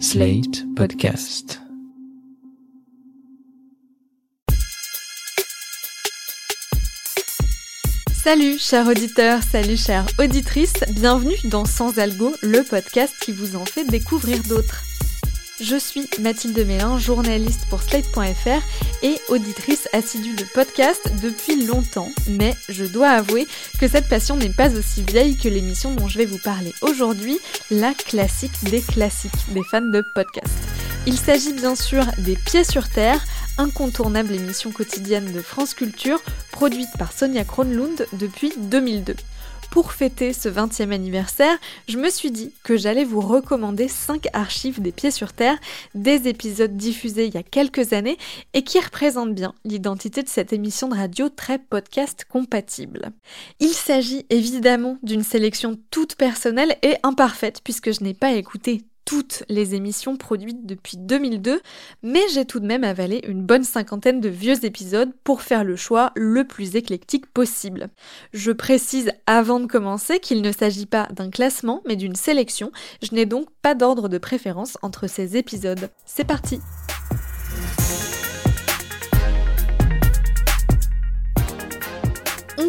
Slate Podcast. Salut chers auditeurs, salut chères auditrices, bienvenue dans Sans Algo, le podcast qui vous en fait découvrir d'autres. Je suis Mathilde Mélin, journaliste pour Slate.fr et auditrice assidue de podcasts depuis longtemps, mais je dois avouer que cette passion n'est pas aussi vieille que l'émission dont je vais vous parler aujourd'hui, la classique des classiques des fans de podcasts. Il s'agit bien sûr des Pieds sur Terre, incontournable émission quotidienne de France Culture, produite par Sonia Kronlund depuis 2002. Pour fêter ce 20e anniversaire, je me suis dit que j'allais vous recommander 5 archives des Pieds sur Terre, des épisodes diffusés il y a quelques années et qui représentent bien l'identité de cette émission de radio très podcast compatible. Il s'agit évidemment d'une sélection toute personnelle et imparfaite puisque je n'ai pas écouté toutes les émissions produites depuis 2002, mais j'ai tout de même avalé une bonne cinquantaine de vieux épisodes pour faire le choix le plus éclectique possible. Je précise avant de commencer qu'il ne s'agit pas d'un classement, mais d'une sélection. Je n'ai donc pas d'ordre de préférence entre ces épisodes. C'est parti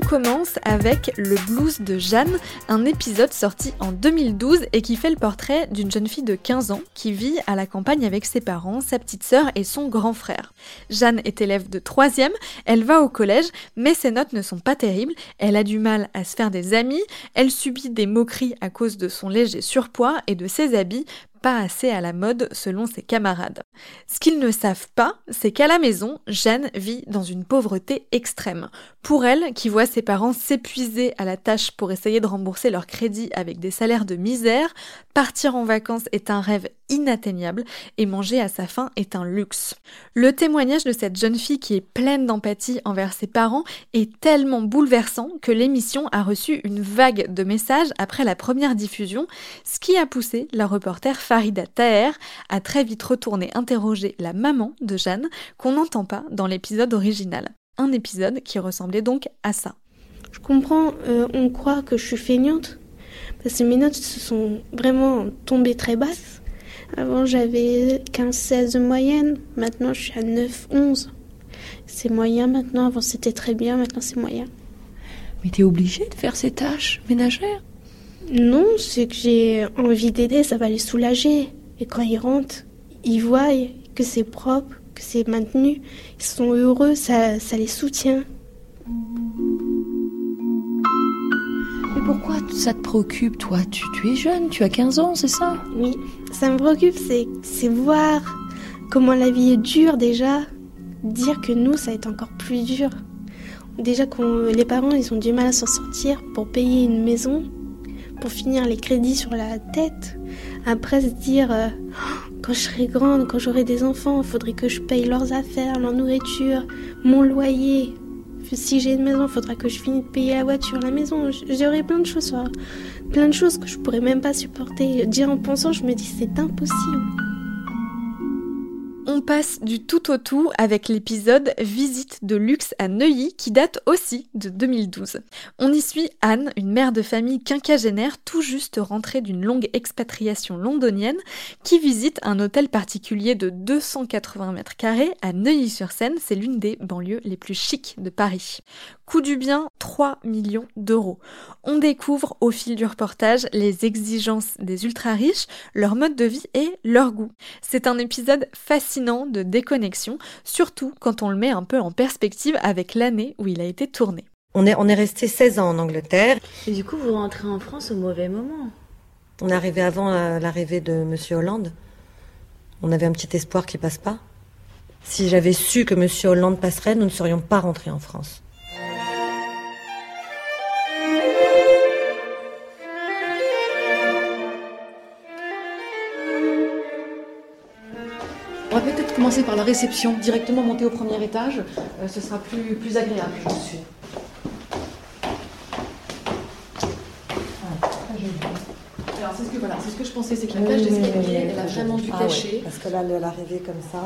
commence avec Le blues de Jeanne, un épisode sorti en 2012 et qui fait le portrait d'une jeune fille de 15 ans qui vit à la campagne avec ses parents, sa petite sœur et son grand frère. Jeanne est élève de 3 elle va au collège, mais ses notes ne sont pas terribles, elle a du mal à se faire des amis, elle subit des moqueries à cause de son léger surpoids et de ses habits, pas assez à la mode selon ses camarades. Ce qu'ils ne savent pas, c'est qu'à la maison, Jeanne vit dans une pauvreté extrême. Pour elle, qui voit ses parents s'épuiser à la tâche pour essayer de rembourser leur crédit avec des salaires de misère, partir en vacances est un rêve inatteignable et manger à sa faim est un luxe. Le témoignage de cette jeune fille qui est pleine d'empathie envers ses parents est tellement bouleversant que l'émission a reçu une vague de messages après la première diffusion, ce qui a poussé la reporter Farida Taher à très vite retourner interroger la maman de Jeanne qu'on n'entend pas dans l'épisode original. Un épisode qui ressemblait donc à ça. Je comprends, euh, on croit que je suis feignante, parce que mes notes se sont vraiment tombées très basses. Avant, j'avais 15-16 de moyenne. Maintenant, je suis à 9-11. C'est moyen maintenant. Avant, c'était très bien. Maintenant, c'est moyen. Mais t'es obligée de faire ces tâches ménagères? Non, c'est que j'ai envie d'aider. Ça va les soulager. Et quand ils rentrent, ils voient que c'est propre, que c'est maintenu. Ils sont heureux. Ça, ça les soutient. Mais pourquoi ça te préoccupe, toi? Tu, tu es jeune, tu as 15 ans, c'est ça? Oui, ça me préoccupe, c'est, voir comment la vie est dure déjà. Dire que nous, ça être encore plus dur. Déjà que les parents, ils ont du mal à s'en sortir pour payer une maison, pour finir les crédits sur la tête. Après, se dire, euh, quand je serai grande, quand j'aurai des enfants, il faudrait que je paye leurs affaires, leur nourriture, mon loyer. Si j'ai une maison, il faudra que je finisse de payer la voiture, la maison. J'aurai plein de choses, plein de choses que je pourrais même pas supporter. Dire en pensant, je me dis c'est impossible. On passe du tout au tout avec l'épisode Visite de luxe à Neuilly qui date aussi de 2012. On y suit Anne, une mère de famille quinquagénaire tout juste rentrée d'une longue expatriation londonienne qui visite un hôtel particulier de 280 mètres carrés à Neuilly-sur-Seine, c'est l'une des banlieues les plus chics de Paris. Coût du bien 3 millions d'euros. On découvre au fil du reportage les exigences des ultra riches, leur mode de vie et leur goût. C'est un épisode fascinant de déconnexion, surtout quand on le met un peu en perspective avec l'année où il a été tourné. On est, on est resté 16 ans en Angleterre. Et du coup, vous rentrez en France au mauvais moment. On est arrivé avant euh, l'arrivée de Monsieur Hollande. On avait un petit espoir qu'il passe pas. Si j'avais su que Monsieur Hollande passerait, nous ne serions pas rentrés en France. On va peut-être commencer par la réception, directement monter au premier étage. Euh, ce sera plus, plus agréable, je suis. Alors c'est ce que voilà, c'est ce que je pensais, c'est que la cage d'escalier, elle a vraiment dû Ah cacher. ouais, parce que là, l'arrivée comme ça.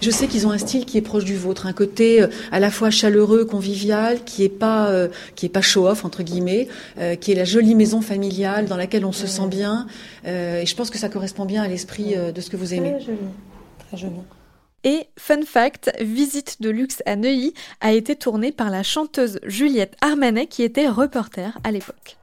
Je sais qu'ils ont un style qui est proche du vôtre, un côté euh, à la fois chaleureux, convivial, qui est pas euh, qui est pas show-off entre guillemets, euh, qui est la jolie maison familiale dans laquelle on se sent bien. et je pense que ça correspond bien à l'esprit de ce que vous aimez. Très joli. Et fun fact, Visite de luxe à Neuilly a été tournée par la chanteuse Juliette Armanet qui était reporter à l'époque.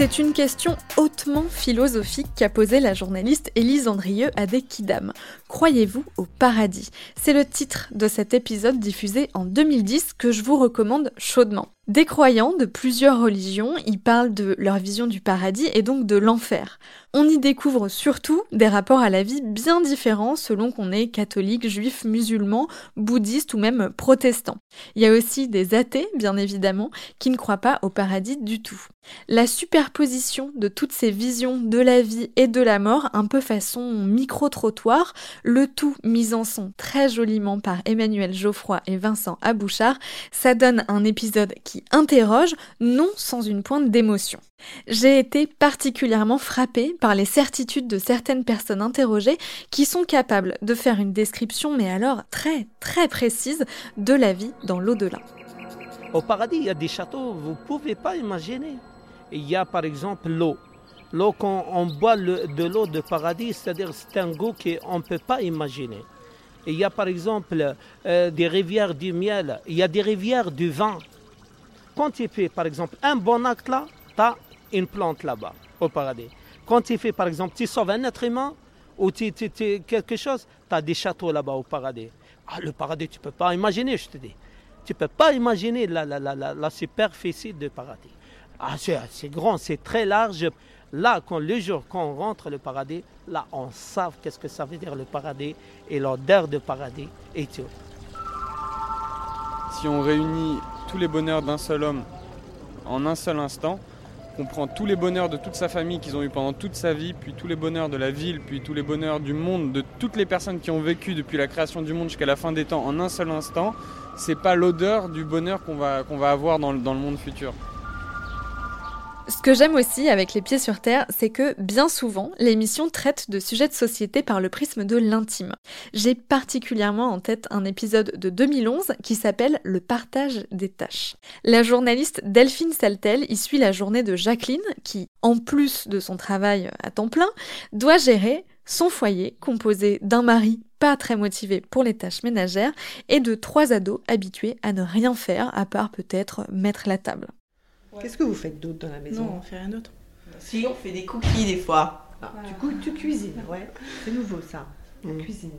C'est une question hautement philosophique qu'a posée la journaliste Élise Andrieux à des Kidam. Croyez-vous au paradis? C'est le titre de cet épisode diffusé en 2010 que je vous recommande chaudement. Des croyants de plusieurs religions y parlent de leur vision du paradis et donc de l'enfer. On y découvre surtout des rapports à la vie bien différents selon qu'on est catholique, juif, musulman, bouddhiste ou même protestant. Il y a aussi des athées, bien évidemment, qui ne croient pas au paradis du tout. La superposition de toutes ces visions de la vie et de la mort, un peu façon micro-trottoir, le tout mis en son très joliment par Emmanuel Geoffroy et Vincent Abouchard, ça donne un épisode qui interroge, non sans une pointe d'émotion. J'ai été particulièrement frappée par les certitudes de certaines personnes interrogées qui sont capables de faire une description, mais alors très très précise, de la vie dans l'au-delà. Au paradis, il y a des châteaux, vous ne pouvez pas imaginer. Il y a par exemple l'eau. L'eau, quand on boit de l'eau de paradis, c'est-à-dire c'est un goût qu'on ne peut pas imaginer. Il y a par exemple euh, des rivières du miel, il y a des rivières du vin. Quand tu fais par exemple un bon acte là, tu as une plante là-bas au paradis. Quand tu fais par exemple, tu sauves un être humain ou tu, quelque chose, tu as des châteaux là-bas au paradis. Ah, le paradis, tu ne peux pas imaginer, je te dis. Tu ne peux pas imaginer la superficie du paradis. Ah, c'est grand, c'est très large. Là, quand le jour, quand on rentre le paradis, là, on sait qu'est-ce que ça veut dire le paradis et l'odeur de paradis et tout. Si on réunit tous les bonheurs d'un seul homme en un seul instant, qu'on prend tous les bonheurs de toute sa famille qu'ils ont eu pendant toute sa vie, puis tous les bonheurs de la ville, puis tous les bonheurs du monde, de toutes les personnes qui ont vécu depuis la création du monde jusqu'à la fin des temps en un seul instant, c'est pas l'odeur du bonheur qu'on va, qu'on avoir dans le monde futur. Ce que j'aime aussi avec Les Pieds sur Terre, c'est que bien souvent, l'émission traite de sujets de société par le prisme de l'intime. J'ai particulièrement en tête un épisode de 2011 qui s'appelle Le partage des tâches. La journaliste Delphine Saltel y suit la journée de Jacqueline qui, en plus de son travail à temps plein, doit gérer son foyer composé d'un mari pas très motivé pour les tâches ménagères et de trois ados habitués à ne rien faire à part peut-être mettre la table. Qu'est-ce que vous faites d'autre dans la maison? Non, on fait rien d'autre. Si, on fait des cookies des fois. Ah, tu, cuisines, ouais. C'est nouveau ça. On mm. cuisine.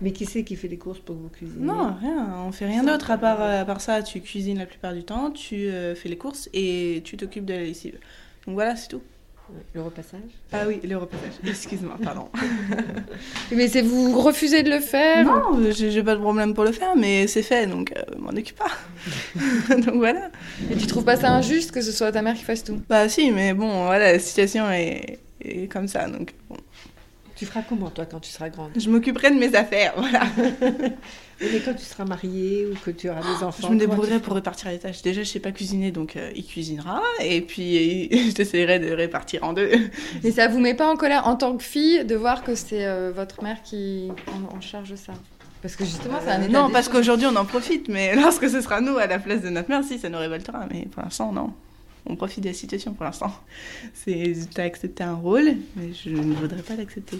Mais qui c'est qui fait les courses pour que vous cuisinez Non, rien. On fait rien d'autre à part, à part ça. Tu cuisines la plupart du temps, tu euh, fais les courses et tu t'occupes de la lessive. Donc voilà, c'est tout. Le repassage Ah oui, le repassage. Excuse-moi, pardon. mais c'est vous refusez de le faire Non, j'ai pas de problème pour le faire, mais c'est fait, donc euh, m'en occupe pas. donc voilà. Et tu trouves pas ça injuste que ce soit ta mère qui fasse tout? Bah si, mais bon, voilà, la situation est, est comme ça, donc bon. Tu feras comment, toi, quand tu seras grande? Je m'occuperai de mes affaires, voilà. Mais quand tu seras mariée ou que tu auras des enfants Je me débrouillerai pour répartir les tâches. Déjà, je sais pas cuisiner, donc euh, il cuisinera. Et puis, j'essaierai de répartir en deux. Mais ça vous met pas en colère, en tant que fille, de voir que c'est euh, votre mère qui en, charge ça? Parce que justement, c'est un état Non, parce qu'aujourd'hui, on en profite, mais lorsque ce sera nous à la place de notre mère, si, ça nous révoltera. Mais pour l'instant, non on profite de la situation pour l'instant. C'est, as accepté un rôle, mais je ne voudrais pas l'accepter.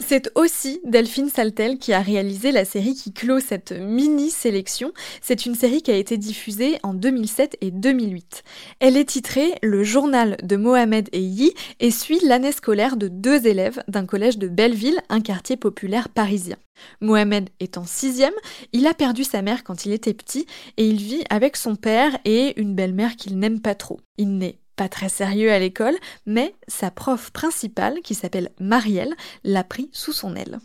C'est aussi Delphine Saltel qui a réalisé la série qui clôt cette mini-sélection. C'est une série qui a été diffusée en 2007 et 2008. Elle est titrée Le journal de Mohamed et Yi et suit l'année scolaire de deux élèves d'un collège de Belleville, un quartier populaire parisien. Mohamed est en sixième, il a perdu sa mère quand il était petit et il vit avec son père et une belle-mère qu'il n'aime pas trop. Il n'est pas très sérieux à l'école, mais sa prof principale, qui s'appelle Marielle, l'a pris sous son aile.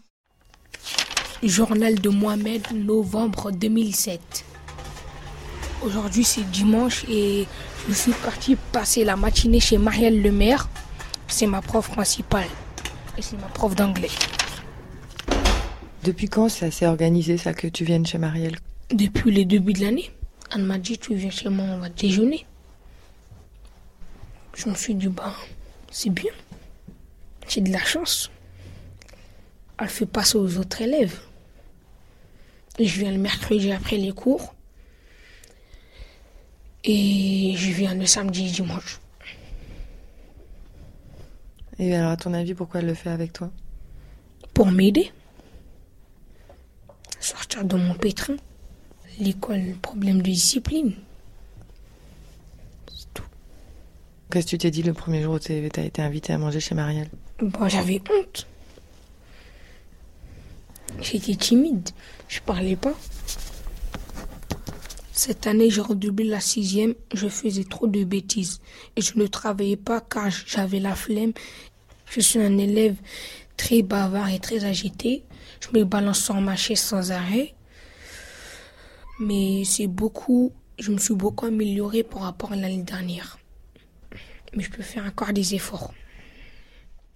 Journal de Mohamed, novembre 2007. Aujourd'hui c'est dimanche et je suis parti passer la matinée chez Marielle Lemaire. C'est ma prof principale et c'est ma prof d'anglais. Depuis quand ça s'est organisé ça que tu viennes chez Marielle? Depuis le début de l'année. Anne m'a dit tu viens chez moi, on va déjeuner. Je me suis dit, bah, c'est bien. J'ai de la chance. Elle fait passer aux autres élèves. Et je viens le mercredi après les cours. Et je viens le samedi et dimanche. Et alors, à ton avis, pourquoi elle le fait avec toi? Pour m'aider. Sortir de mon pétrin. L'école, problème de discipline. Qu'est-ce que tu t'es dit le premier jour où tu as été invité à manger chez Marielle? Bon, j'avais honte. J'étais timide. Je parlais pas. Cette année, j'ai redoublé la sixième. Je faisais trop de bêtises. Et je ne travaillais pas car j'avais la flemme. Je suis un élève très bavard et très agité. Je me balance sur ma chaise sans arrêt. Mais c'est beaucoup. Je me suis beaucoup améliorée par rapport à l'année dernière. Mais je peux faire encore des efforts.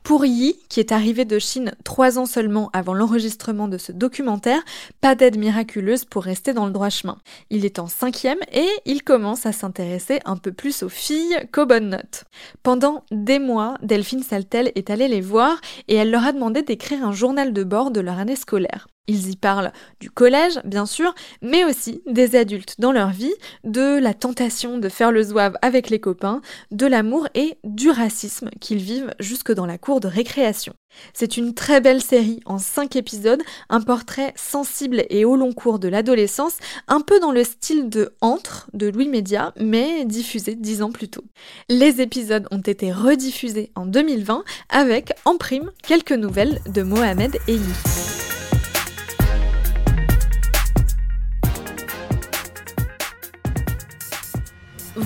Pour Yi, qui est arrivé de Chine trois ans seulement avant l'enregistrement de ce documentaire, pas d'aide miraculeuse pour rester dans le droit chemin. Il est en cinquième et il commence à s'intéresser un peu plus aux filles qu'aux bonnes notes. Pendant des mois, Delphine Saltel est allée les voir et elle leur a demandé d'écrire un journal de bord de leur année scolaire. Ils y parlent du collège, bien sûr, mais aussi des adultes dans leur vie, de la tentation de faire le zouave avec les copains, de l'amour et du racisme qu'ils vivent jusque dans la cour de récréation. C'est une très belle série en cinq épisodes, un portrait sensible et au long cours de l'adolescence, un peu dans le style de Entre de Louis Média, mais diffusé dix ans plus tôt. Les épisodes ont été rediffusés en 2020 avec, en prime, quelques nouvelles de Mohamed Eli.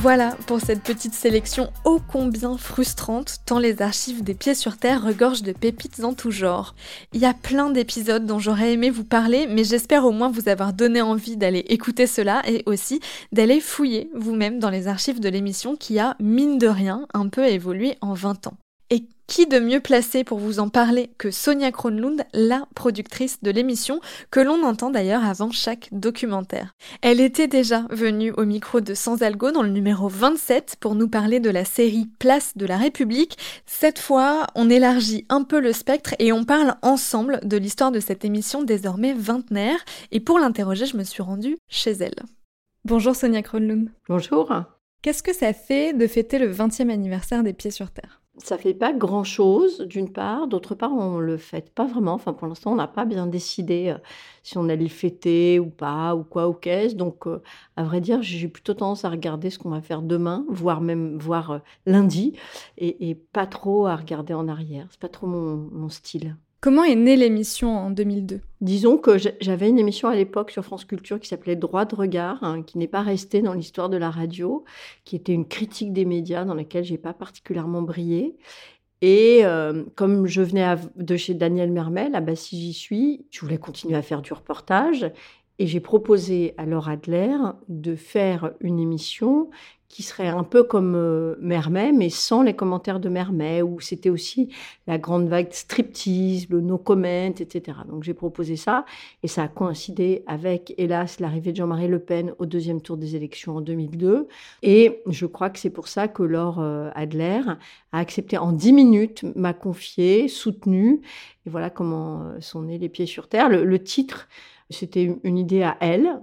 Voilà pour cette petite sélection ô combien frustrante, tant les archives des pieds sur terre regorgent de pépites en tout genre. Il y a plein d'épisodes dont j'aurais aimé vous parler, mais j'espère au moins vous avoir donné envie d'aller écouter cela et aussi d'aller fouiller vous-même dans les archives de l'émission qui a, mine de rien, un peu évolué en 20 ans. Qui de mieux placé pour vous en parler que Sonia Kronlund, la productrice de l'émission, que l'on entend d'ailleurs avant chaque documentaire. Elle était déjà venue au micro de Sans Algo dans le numéro 27 pour nous parler de la série Place de la République. Cette fois, on élargit un peu le spectre et on parle ensemble de l'histoire de cette émission désormais vingtenaire. Et pour l'interroger, je me suis rendue chez elle. Bonjour Sonia Kronlund. Bonjour. Qu'est-ce que ça fait de fêter le 20e anniversaire des Pieds sur Terre? Ça fait pas grand-chose, d'une part. D'autre part, on le fête pas vraiment. Enfin, pour l'instant, on n'a pas bien décidé euh, si on allait le fêter ou pas, ou quoi, ou qu'est-ce. Donc, euh, à vrai dire, j'ai plutôt tendance à regarder ce qu'on va faire demain, voire même voir euh, lundi, et, pas trop à regarder en arrière. C'est pas trop mon style. Comment est née l'émission en 2002 Disons que j'avais une émission à l'époque sur France Culture qui s'appelait Droit de regard, hein, qui n'est pas restée dans l'histoire de la radio, qui était une critique des médias dans laquelle j'ai pas particulièrement brillé. Et euh, comme je venais de chez Daniel Mermel, à si j'y suis, je voulais continuer à faire du reportage. Et j'ai proposé à Laura Adler de faire une émission qui serait un peu comme euh, Mermet, mais sans les commentaires de Mermet, où c'était aussi la grande vague striptease, le no comment, etc. Donc j'ai proposé ça, et ça a coïncidé avec, hélas, l'arrivée de Jean-Marie Le Pen au deuxième tour des élections en 2002. Et je crois que c'est pour ça que Laure euh, Adler a accepté en dix minutes, m'a confié, soutenu, et voilà comment euh, sont nés les pieds sur terre. le titre, c'était une idée à elle.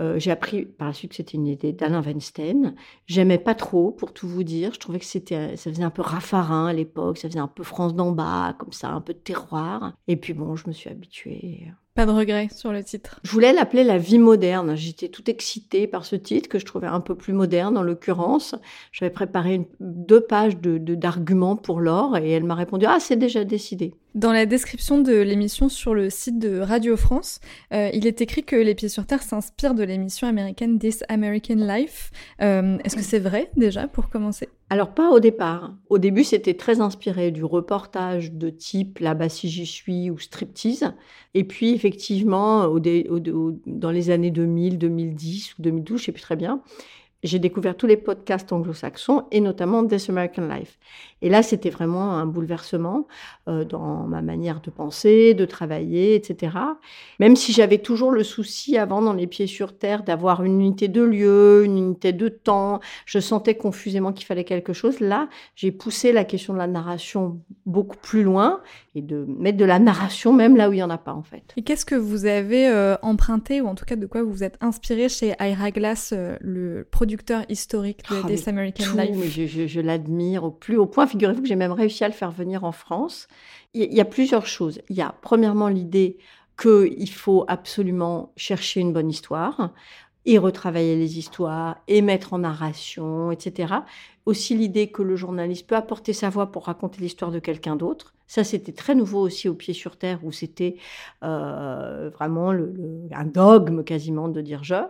Euh, j'ai appris par la suite que c'était une idée d'Alain Weinstein. J'aimais pas trop, pour tout vous dire. Je trouvais que c'était, ça faisait un peu raffarin à l'époque, ça faisait un peu France d'en bas, comme ça, un peu de terroir. Et puis bon, je me suis habituée. Pas de regret sur le titre. Je voulais l'appeler La vie moderne. J'étais toute excitée par ce titre que je trouvais un peu plus moderne en l'occurrence. J'avais préparé deux pages de, d'arguments pour Laure et elle m'a répondu Ah, c'est déjà décidé. Dans la description de l'émission sur le site de Radio France, euh, il est écrit que Les Pieds sur Terre s'inspire de l'émission américaine This American Life. Euh, est-ce que c'est vrai déjà pour commencer? Alors pas au départ. Au début, c'était très inspiré du reportage de type Là-bas si j'y suis ou Striptease. Et puis effectivement, dans les années 2000, 2010 ou 2012, je sais plus très bien, j'ai découvert tous les podcasts anglo-saxons et notamment This American Life. Et là, c'était vraiment un bouleversement euh, dans ma manière de penser, de travailler, etc. Même si j'avais toujours le souci avant, dans les pieds sur terre, d'avoir une unité de lieu, une unité de temps, je sentais confusément qu'il fallait quelque chose. Là, j'ai poussé la question de la narration beaucoup plus loin et de mettre de la narration même là où il n'y en a pas, en fait. Et qu'est-ce que vous avez euh, emprunté, ou en tout cas de quoi vous vous êtes inspiré chez Ira Glass, euh, le producteur historique de Ah, This American tout, Life? je- je l'admire au plus haut point. Figurez-vous que j'ai même réussi à le faire venir en France. Il y, a plusieurs choses. Il y a premièrement l'idée qu'il faut absolument chercher une bonne histoire et retravailler les histoires et mettre en narration, etc. Aussi l'idée que le journaliste peut apporter sa voix pour raconter l'histoire de quelqu'un d'autre. Ça, c'était très nouveau aussi au pied sur terre où c'était euh, vraiment un dogme quasiment de dire je.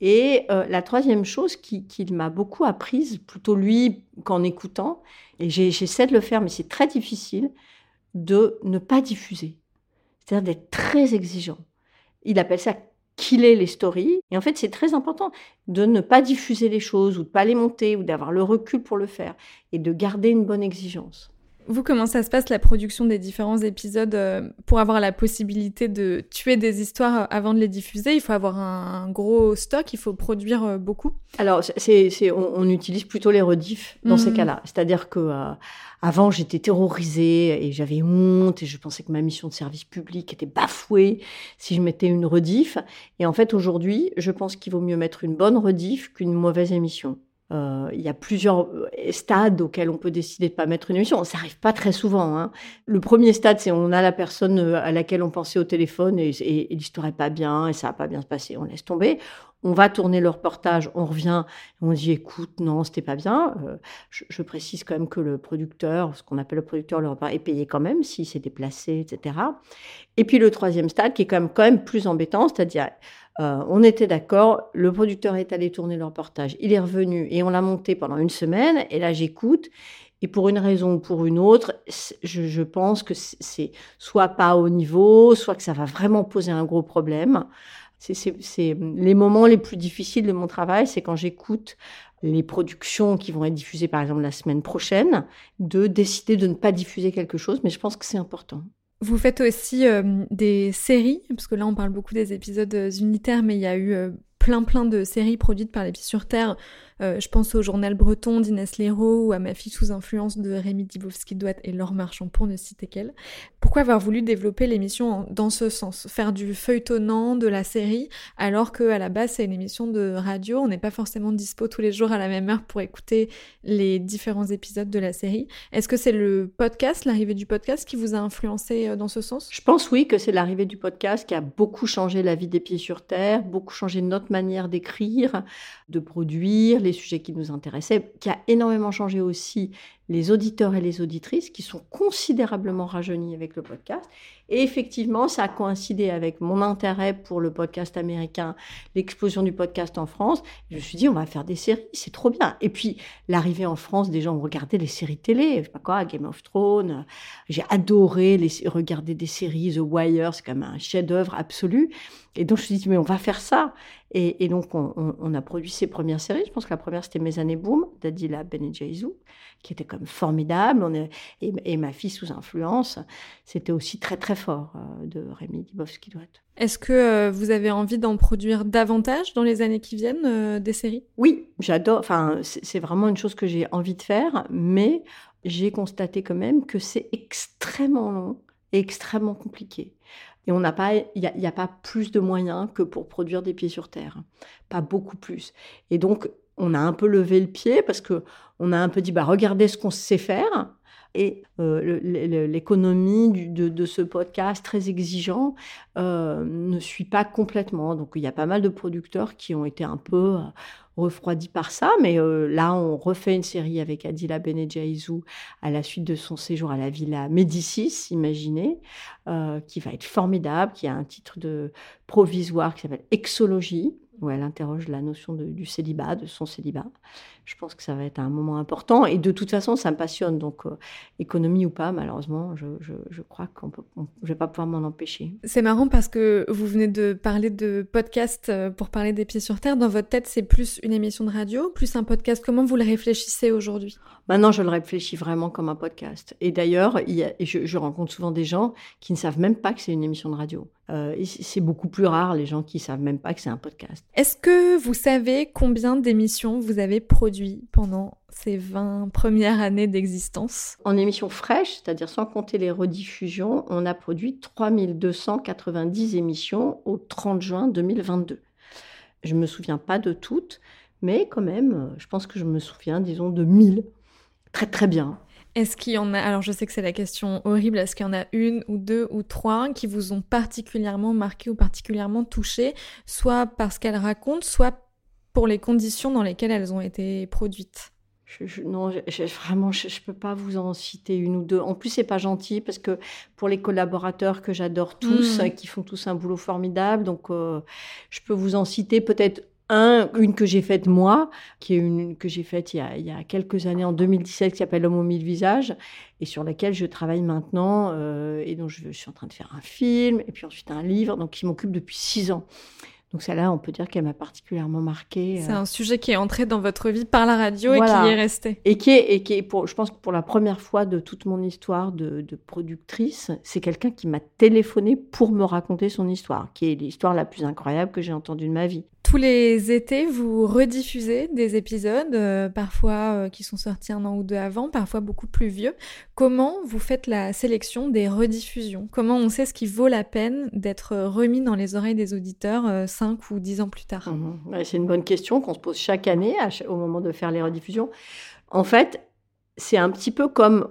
Et euh, la troisième chose qui- qu'il m'a beaucoup apprise, plutôt lui qu'en écoutant, et j'essaie de le faire, mais c'est très difficile, de ne pas diffuser. C'est-à-dire d'être très exigeant. Il appelle ça killer les stories. Et en fait, c'est très important de ne pas diffuser les choses ou de pas les monter ou d'avoir le recul pour le faire et de garder une bonne exigence. Vous, comment ça se passe la production des différents épisodes euh, pour avoir la possibilité de tuer des histoires euh, avant de les diffuser? Il faut avoir un, un gros stock, il faut produire euh, beaucoup. Alors, c'est, c'est, on, on utilise plutôt les rediffs dans ces Mhm. cas-là. C'est-à-dire que euh, avant, j'étais terrorisée et j'avais honte et je pensais que ma mission de service public était bafouée si je mettais une rediff. Et en fait, aujourd'hui, je pense qu'il vaut mieux mettre une bonne rediff qu'une mauvaise émission. Euh, il y a plusieurs euh, stades auxquels on peut décider de pas mettre une émission. Ça arrive pas très souvent. hein. Le premier stade, c'est on a la personne euh, à laquelle on pensait au téléphone et, l'histoire est pas bien et ça va pas bien se passer. On laisse tomber. On va tourner le reportage, on revient, on dit écoute, non, c'était pas bien. Je, précise quand même que le producteur, ce qu'on appelle le producteur, le repas est payé quand même s'il s'est déplacé, etc. Et puis le troisième stade qui est quand même, quand même plus embêtant, c'est-à-dire euh, on était d'accord, le producteur est allé tourner le reportage, il est revenu et on l'a monté pendant une semaine. Et là, j'écoute. Et pour une raison ou pour une autre, je, je pense que c'est- soit pas au niveau, soit que ça va vraiment poser un gros problème. C'est les moments les plus difficiles de mon travail, c'est quand j'écoute les productions qui vont être diffusées par exemple la semaine prochaine, de décider de ne pas diffuser quelque chose, mais je pense que c'est important. Vous faites aussi euh, des séries, parce que là on parle beaucoup des épisodes euh, unitaires, mais il y a eu euh, plein plein de séries produites par les Pieds sur Terre. Euh, je pense au journal breton d'Inès Léraud ou à Ma fille sous influence de Rémi Dibowski-Douat et Laure Marchand pour ne citer qu'elle. Pourquoi avoir voulu développer l'émission dans ce sens? Faire du feuilletonnant, de la série, alors que à la base c'est une émission de radio, on n'est pas forcément dispo tous les jours à la même heure pour écouter les différents épisodes de la série. Est-ce que c'est le podcast, l'arrivée du podcast qui vous a influencé euh, dans ce sens? Je pense oui que c'est l'arrivée du podcast qui a beaucoup changé la vie des pieds sur terre, beaucoup changé notre manière d'écrire, de produire, les sujets qui nous intéressaient, qui a énormément changé aussi les auditeurs et les auditrices qui sont considérablement rajeunis avec le podcast. Et effectivement, ça a coïncidé avec mon intérêt pour le podcast américain, l'explosion du podcast en France. Je me suis dit, on va faire des séries, c'est trop bien. Et puis, l'arrivée en France, des gens ont regardé les séries télé, je sais pas quoi, Game of Thrones. J'ai adoré regarder des séries, The Wire, c'est même un chef-d'œuvre absolu. Et donc, je me suis dit, mais on va faire ça. Et, donc, on, a produit ces premières séries. Je pense que la première, c'était Mes années boom, d'Adila Benejaizu, qui était comme formidable. On est, et, et Ma fille sous influence, c'était aussi très, très fort euh, de Rémi Dibowski-Douat. Est-ce que euh, vous avez envie d'en produire davantage dans les années qui viennent, euh, des séries? Oui, j'adore. Enfin, c'est vraiment une chose que j'ai envie de faire, mais j'ai constaté quand même que c'est extrêmement long et extrêmement compliqué. Et on n'a pas, il n'y a, a pas plus de moyens que pour produire des pieds sur terre, pas beaucoup plus. Et donc, on a un peu levé le pied parce que on a un peu dit, bah regardez ce qu'on sait faire. Et euh, l'économie de, ce podcast très exigeant euh, ne suit pas complètement. Donc il y a pas mal de producteurs qui ont été un peu euh, refroidis par ça. Mais là, on refait une série avec Adila Benejaizu à la suite de son séjour à la Villa Médicis, imaginez, qui va être formidable, qui a un titre de provisoire qui s'appelle Exologie. Où elle interroge la notion du célibat, de son célibat. Je pense que ça va être un moment important. Et de toute façon, ça me passionne. Donc, euh, économie ou pas, malheureusement, je, je, crois que je ne vais pas pouvoir m'en empêcher. C'est marrant parce que vous venez de parler de podcast euh, pour parler des pieds sur terre. Dans votre tête, c'est plus une émission de radio, plus un podcast. Comment vous le réfléchissez aujourd'hui? Maintenant, je le réfléchis vraiment comme un podcast. Et d'ailleurs, je, je rencontre souvent des gens qui ne savent même pas que c'est une émission de radio. Euh, c'est beaucoup plus rare les gens qui savent même pas que c'est un podcast. Est-ce que vous savez combien d'émissions vous avez produit pendant ces 20 premières années d'existence En émissions fraîches, c'est-à-dire sans compter les rediffusions, on a produit 3290 émissions au 30 juin 2022. Je me souviens pas de toutes, mais quand même, je pense que je me souviens, disons, de 1000. Très très bien. Est-ce qu'il y en a, alors je sais que c'est la question horrible, est-ce qu'il y en a une ou deux ou trois qui vous ont particulièrement marqué ou particulièrement touché, soit parce qu'elles racontent, soit pour les conditions dans lesquelles elles ont été produites non, vraiment, je, ne peux pas vous en citer une ou deux. En plus, c'est pas gentil parce que pour les collaborateurs que j'adore tous, mmh. qui font tous un boulot formidable, donc euh, je peux vous en citer peut-être une que j'ai faite moi, qui est une que j'ai faite il, y a, quelques années, en 2017, qui s'appelle L'homme aux mille visages, et sur laquelle je travaille maintenant, euh, et dont je, suis en train de faire un film, et puis ensuite un livre, donc qui m'occupe depuis six ans. Donc celle-là, on peut dire qu'elle m'a particulièrement marquée. C'est euh. un sujet qui est entré dans votre vie par la radio et qui y est resté. Et qui est, et qui est pour, je pense que pour la première fois de toute mon histoire de, de productrice, c'est quelqu'un qui m'a téléphoné pour me raconter son histoire, qui est l'histoire la plus incroyable que j'ai entendue de ma vie. Tous les étés, vous rediffusez des épisodes, euh, parfois euh, qui sont sortis un an ou deux avant, parfois beaucoup plus vieux. Comment vous faites la sélection des rediffusions? Comment on sait ce qui vaut la peine d'être remis dans les oreilles des auditeurs euh, cinq ou dix ans plus tard? Mmh C'est une bonne question qu'on se pose chaque année au moment de faire les rediffusions. En fait, c'est un petit peu comme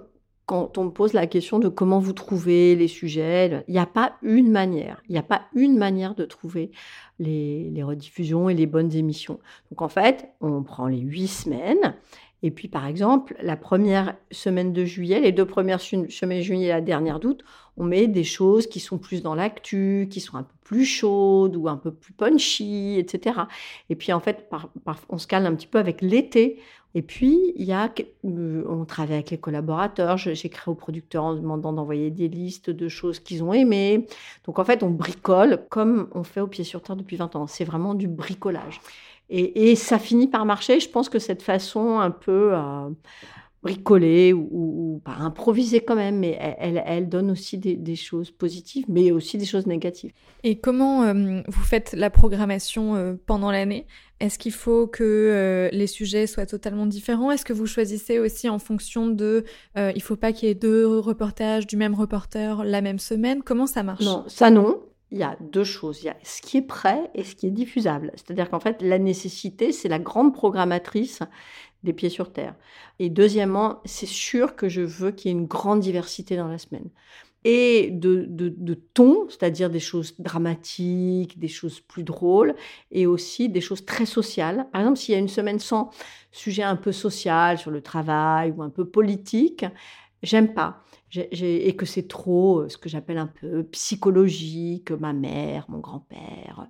quand on me pose la question de comment vous trouvez les sujets, il n'y a pas une manière. Il n'y a pas une manière de trouver les, rediffusions et les bonnes émissions. Donc en fait, on prend les huit semaines. Et puis, par exemple, la première semaine de juillet, les deux premières semaines de juillet et la dernière d'août, on met des choses qui sont plus dans l'actu, qui sont un peu plus chaudes ou un peu plus punchy, etc. Et puis, en fait, on se calme un petit peu avec l'été. Et puis, il y a, euh, on travaille avec les collaborateurs. J'écris aux producteurs en demandant d'envoyer des listes de choses qu'ils ont aimées. Donc, en fait, on bricole comme on fait au pied sur terre depuis 20 ans. C'est vraiment du bricolage. Et, ça finit par marcher. Je pense que cette façon un peu euh, bricolée ou, pas improvisée quand même, mais elle, elle donne aussi des, choses positives, mais aussi des choses négatives. Et comment euh, vous faites la programmation pendant l'année? Est-ce qu'il faut que euh, les sujets soient totalement différents? Est-ce que vous choisissez aussi en fonction de euh, il faut pas qu'il y ait deux reportages du même reporter la même semaine? Comment ça marche? Non, ça non. Il y a deux choses. Il y a ce qui est prêt et ce qui est diffusable. C'est-à-dire qu'en fait, la nécessité, c'est la grande programmatrice des pieds sur terre. Et deuxièmement, c'est sûr que je veux qu'il y ait une grande diversité dans la semaine et de, de, ton, c'est-à-dire des choses dramatiques, des choses plus drôles, et aussi des choses très sociales. Par exemple, s'il y a une semaine sans sujet un peu social sur le travail ou un peu politique, j'aime pas. et que c'est trop euh, ce que j'appelle un peu psychologique, ma mère, mon grand-père,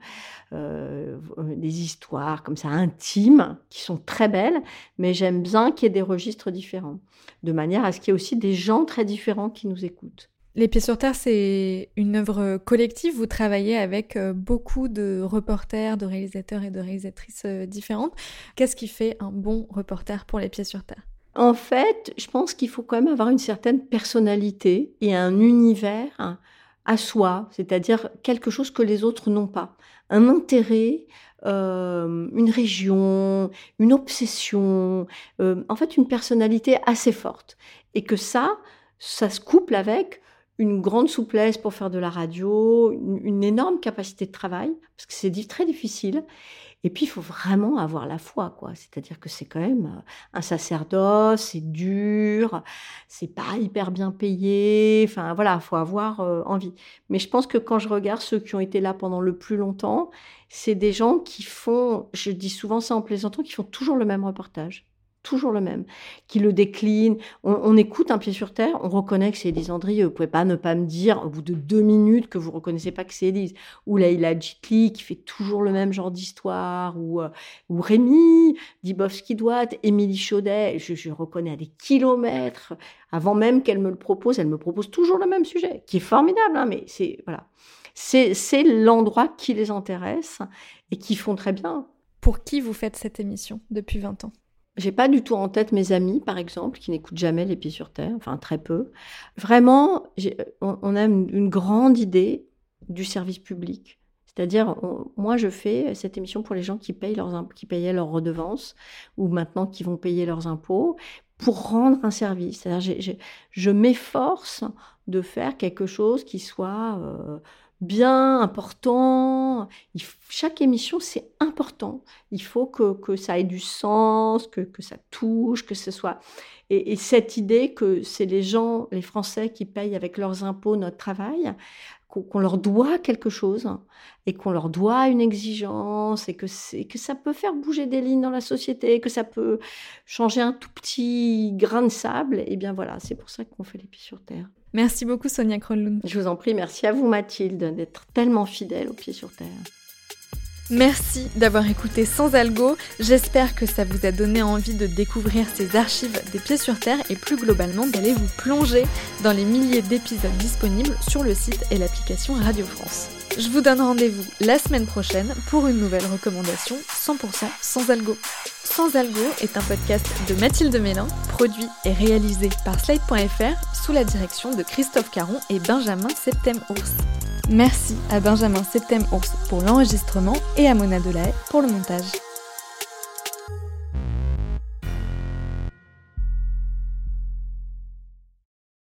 euh, des histoires comme ça intimes qui sont très belles, mais j'aime bien qu'il y ait des registres différents, de manière à ce qu'il y ait aussi des gens très différents qui nous écoutent. Les Pieds sur Terre, c'est une œuvre collective. Vous travaillez avec euh, beaucoup de reporters, de réalisateurs et de réalisatrices euh, différentes. Qu'est-ce qui fait un bon reporter pour Les Pieds sur Terre? En fait, je pense qu'il faut quand même avoir une certaine personnalité et un univers à soi, c'est-à-dire quelque chose que les autres n'ont pas. Un intérêt, euh, une région, une obsession, en fait une personnalité assez forte. Et que ça, ça se couple avec une grande souplesse pour faire de la radio, une, énorme capacité de travail, parce que c'est très difficile. Et puis, il faut vraiment avoir la foi, quoi. C'est-à-dire que c'est quand même euh, un sacerdoce, c'est dur, c'est pas hyper bien payé. Enfin, voilà, il faut avoir euh, envie. Mais je pense que quand je regarde ceux qui ont été là pendant le plus longtemps, c'est des gens qui font, je dis souvent ça en plaisantant, qui font toujours le même reportage. Toujours le même, qui le décline. On, écoute un pied sur terre, on reconnaît que c'est Élise Andrieux. Vous pouvez pas ne pas me dire au bout de deux minutes que vous reconnaissez pas que c'est Élise. Ou Leïla Jitli qui fait toujours le même genre d'histoire, ou, euh, ou Rémi Dibowski-Douat, Émilie Chaudet, je, je, reconnais à des kilomètres. Avant même qu'elle me le propose, elle me propose toujours le même sujet, qui est formidable, hein, mais c'est voilà. C'est l'endroit qui les intéresse et qui font très bien. Pour qui vous faites cette émission depuis 20 ans? J'ai pas du tout en tête mes amis, par exemple, qui n'écoutent jamais les pieds sur terre, enfin très peu. Vraiment, on, a une, grande idée du service public. C'est-à-dire, moi, je fais cette émission pour les gens qui payent leurs qui payaient leurs redevances ou maintenant qui vont payer leurs impôts pour rendre un service. C'est-à-dire, je m'efforce de faire quelque chose qui soit euh, bien important. chaque émission, c'est important. Il faut que, ça ait du sens, que, ça touche, que ce soit... Et, cette idée que c'est les gens, les Français qui payent avec leurs impôts notre travail, qu'on leur doit quelque chose et qu'on leur doit une exigence et que, que ça peut faire bouger des lignes dans la société, que ça peut changer un tout petit grain de sable, et eh bien voilà, c'est pour ça qu'on fait les pieds sur terre. Merci beaucoup Sonia Kronlund. Je vous en prie, merci à vous Mathilde d'être tellement fidèle aux pieds sur terre. Merci d'avoir écouté Sans Algo. J'espère que ça vous a donné envie de découvrir ces archives des pieds sur terre et plus globalement d'aller vous plonger dans les milliers d'épisodes disponibles sur le site et l'application Radio France. Je vous donne rendez-vous la semaine prochaine pour une nouvelle recommandation 100% sans algo. Sans Algo est un podcast de Mathilde Mélin, produit et réalisé par Slide.fr sous la direction de Christophe Caron et Benjamin Septem-Ours. Merci à Benjamin Septem-Ours pour l'enregistrement et à Mona Delahaye pour le montage.